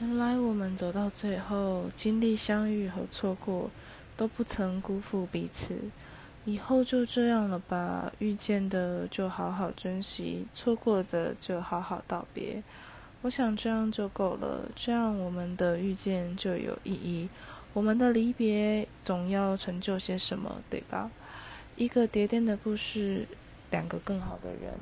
原来我们走到最后，经历相遇和错过，都不曾辜负彼此。以后就这样了吧，遇见的就好好珍惜，错过的就好好道别。我想这样就够了，这样我们的遇见就有意义，我们的离别总要成就些什么，对吧？一个叠叠的故事，两个更好的人。